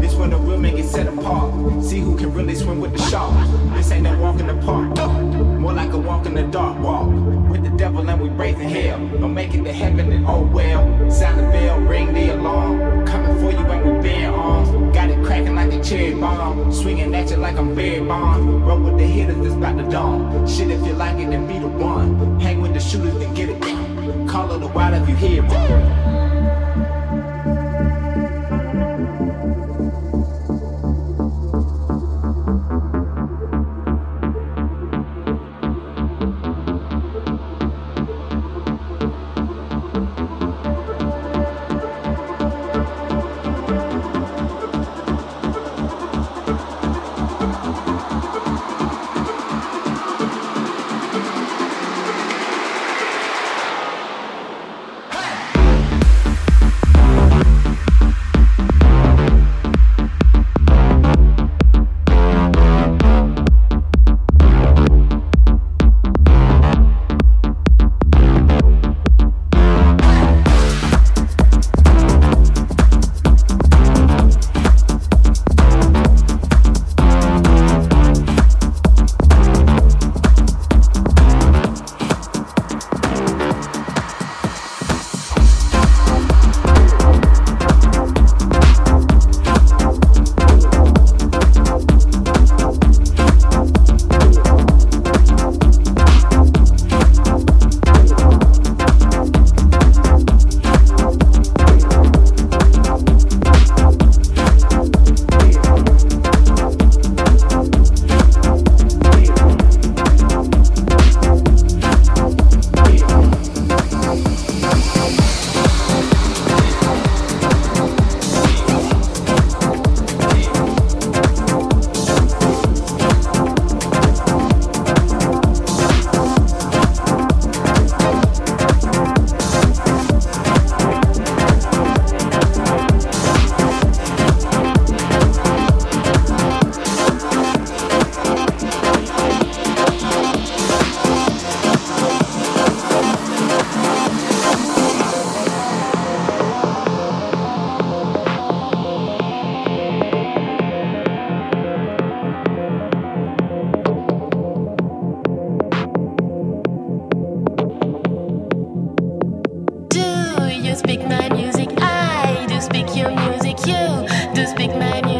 This when the real men get set apart. See who can really swim with the shark. This ain't a walk in the park. More like a walk in the dark walk. With the devil and we braving hell. Don't make it to heaven and oh well. Sound the bell, ring the alarm. Coming for you and we bear arms. Got it cracking like a cherry bomb. Swinging at you like I'm Barry Bonds. Roll with the hitters, it's about to dawn. Shit, if you like it, then be the one. Hang with the shooters, then get it. Call it the wild if you hear it. like.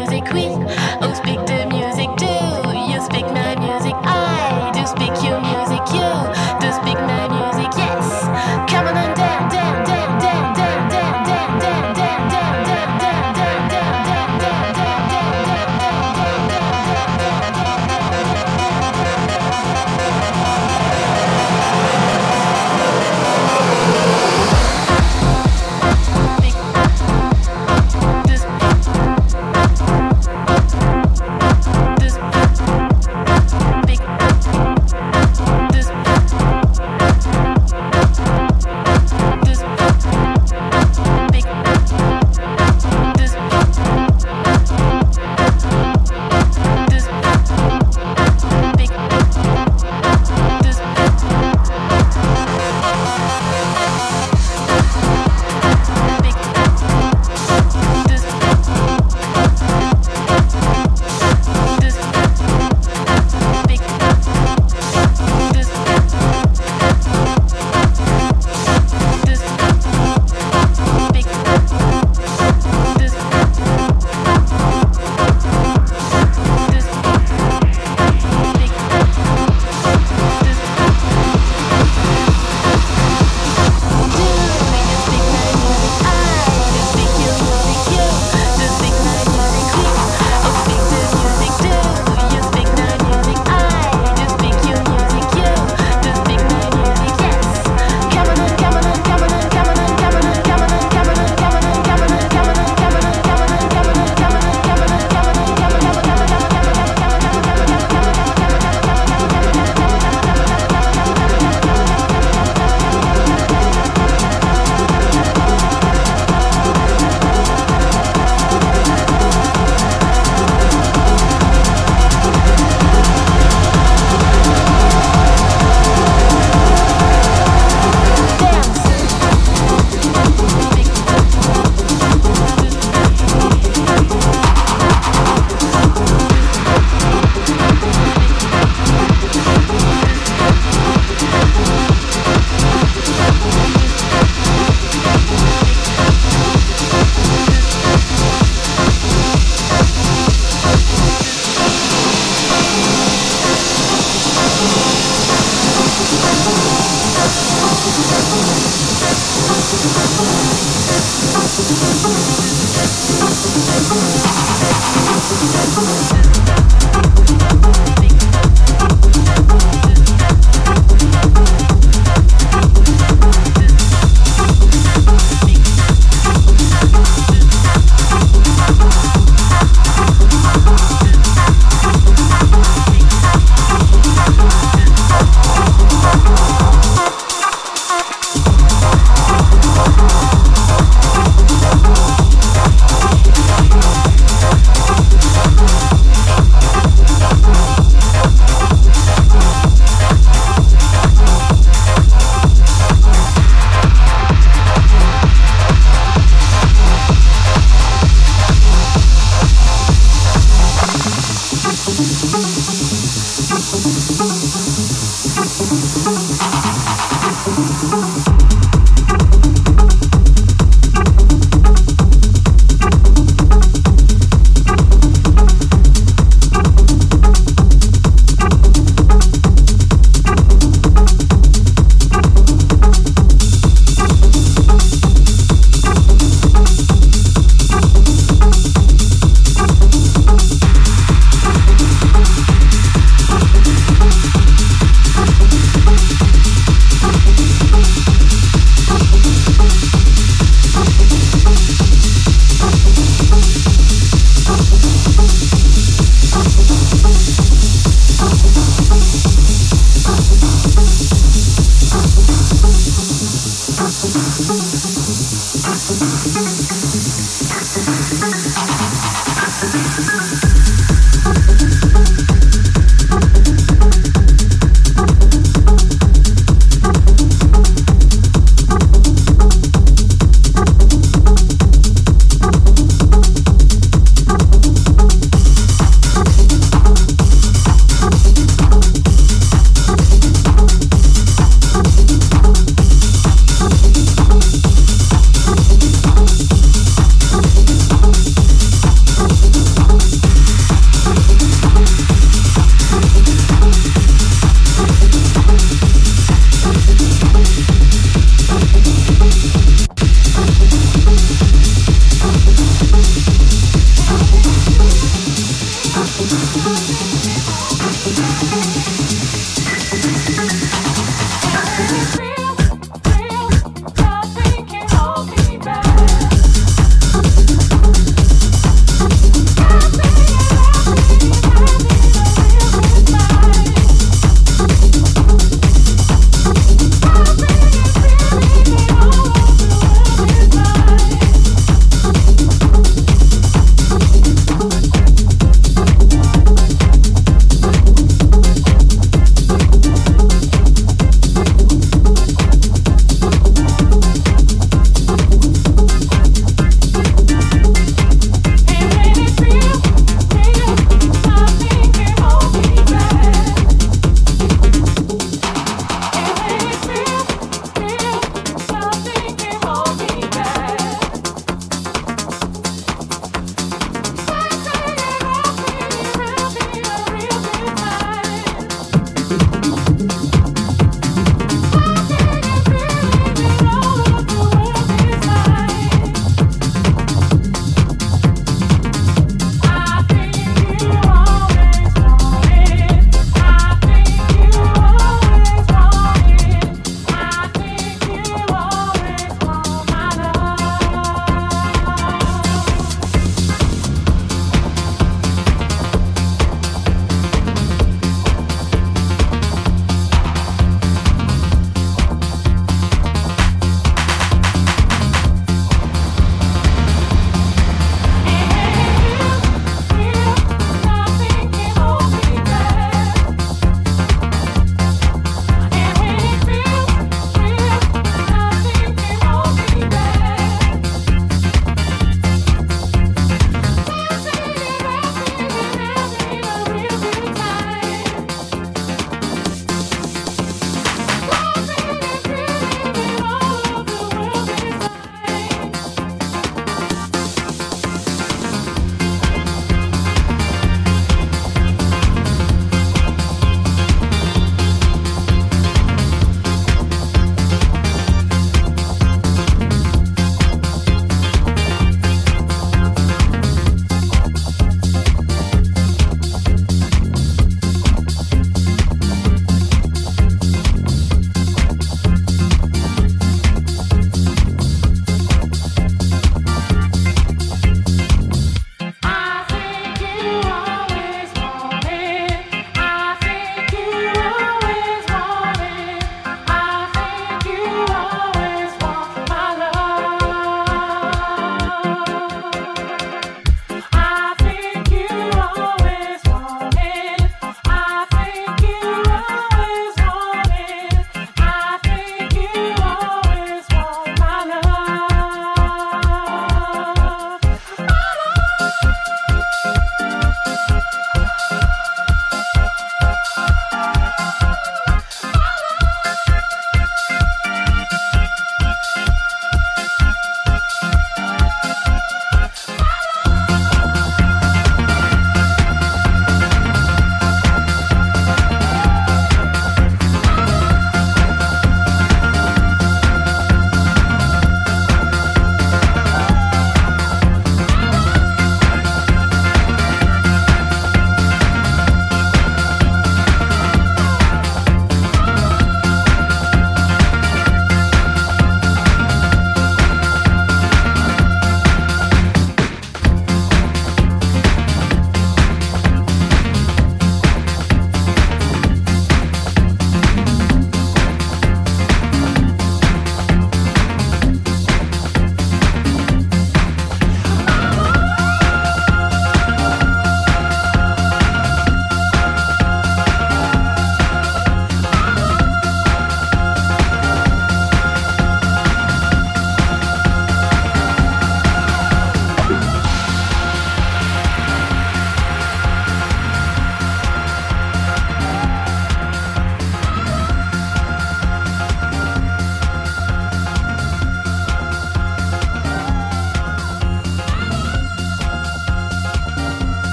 Thank you.